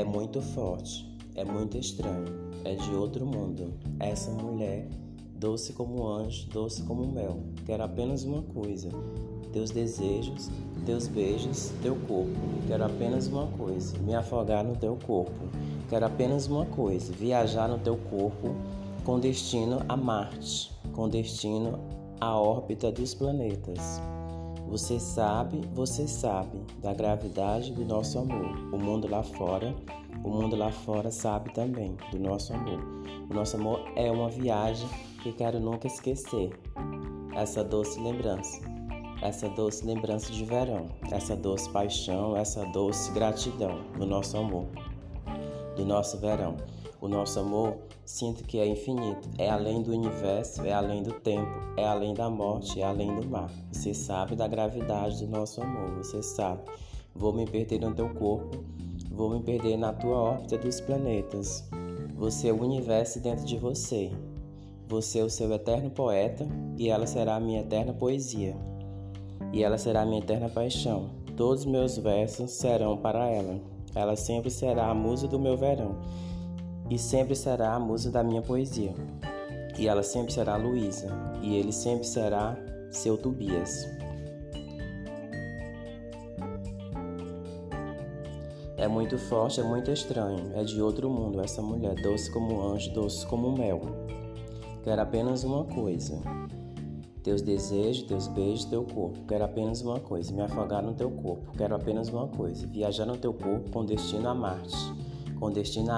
É muito forte, é muito estranho, é de outro mundo. Essa mulher, doce como anjo, doce como mel, quer apenas uma coisa: teus desejos, teus beijos, teu corpo. Quero apenas uma coisa: me afogar no teu corpo. Quero apenas uma coisa: viajar no teu corpo com destino a Marte, com destino à órbita dos planetas. Você sabe, você sabe da gravidade do nosso amor. O mundo lá fora, o mundo lá fora sabe também do nosso amor. O nosso amor é uma viagem que quero nunca esquecer. Essa doce lembrança, essa doce lembrança de verão, essa doce paixão, essa doce gratidão do nosso amor, do nosso verão. O nosso amor, sinto que é infinito, é além do universo, é além do tempo, é além da morte, é além do mar. Você sabe da gravidade do nosso amor, você sabe. Vou me perder no teu corpo, vou me perder na tua órbita dos planetas. Você é o universo dentro de você. Você é o seu eterno poeta e ela será a minha eterna poesia. E ela será a minha eterna paixão. Todos meus versos serão para ela. Ela sempre será a musa do meu verão e sempre será a musa da minha poesia. E ela sempre será Luísa, e ele sempre será seu Tobias. É muito forte, é muito estranho, é de outro mundo essa mulher, doce como anjo, doce como mel. Quero apenas uma coisa: teus desejos, teus beijos, teu corpo. Quero apenas uma coisa: me afogar no teu corpo. Quero apenas uma coisa: viajar no teu corpo com destino a Marte, com destino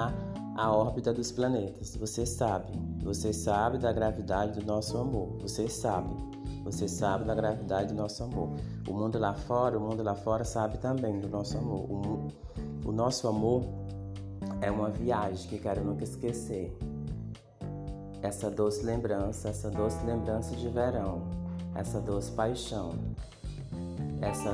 a órbita dos planetas. Você sabe, você sabe da gravidade do nosso amor. Você sabe, você sabe da gravidade do nosso amor. O mundo lá fora, o mundo lá fora sabe também do nosso amor. O, o nosso amor é uma viagem que quero nunca esquecer. Essa doce lembrança, essa doce lembrança de verão, essa doce paixão, essa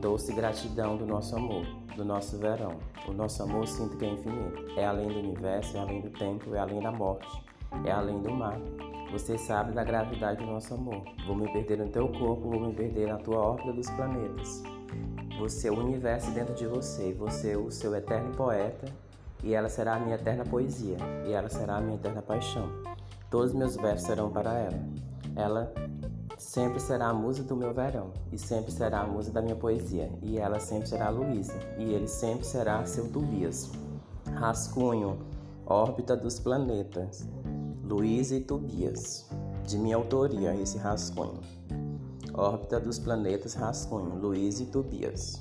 doce gratidão do nosso amor do nosso verão. O nosso amor sinto que é infinito. É além do universo, é além do tempo, é além da morte, é além do mar. Você sabe da gravidade do nosso amor. Vou me perder no teu corpo, vou me perder na tua órbita dos planetas. Você é o universo dentro de você, você é o seu eterno poeta, e ela será a minha eterna poesia, e ela será a minha eterna paixão. Todos meus versos serão para ela. Ela sempre será a musa do meu verão, e sempre será a musa da minha poesia, e ela sempre será a Luísa, e ele sempre será seu Tobias. Rascunho, órbita dos planetas, Luísa e Tobias. De minha autoria, esse rascunho. Órbita dos planetas, rascunho, Luísa e Tobias.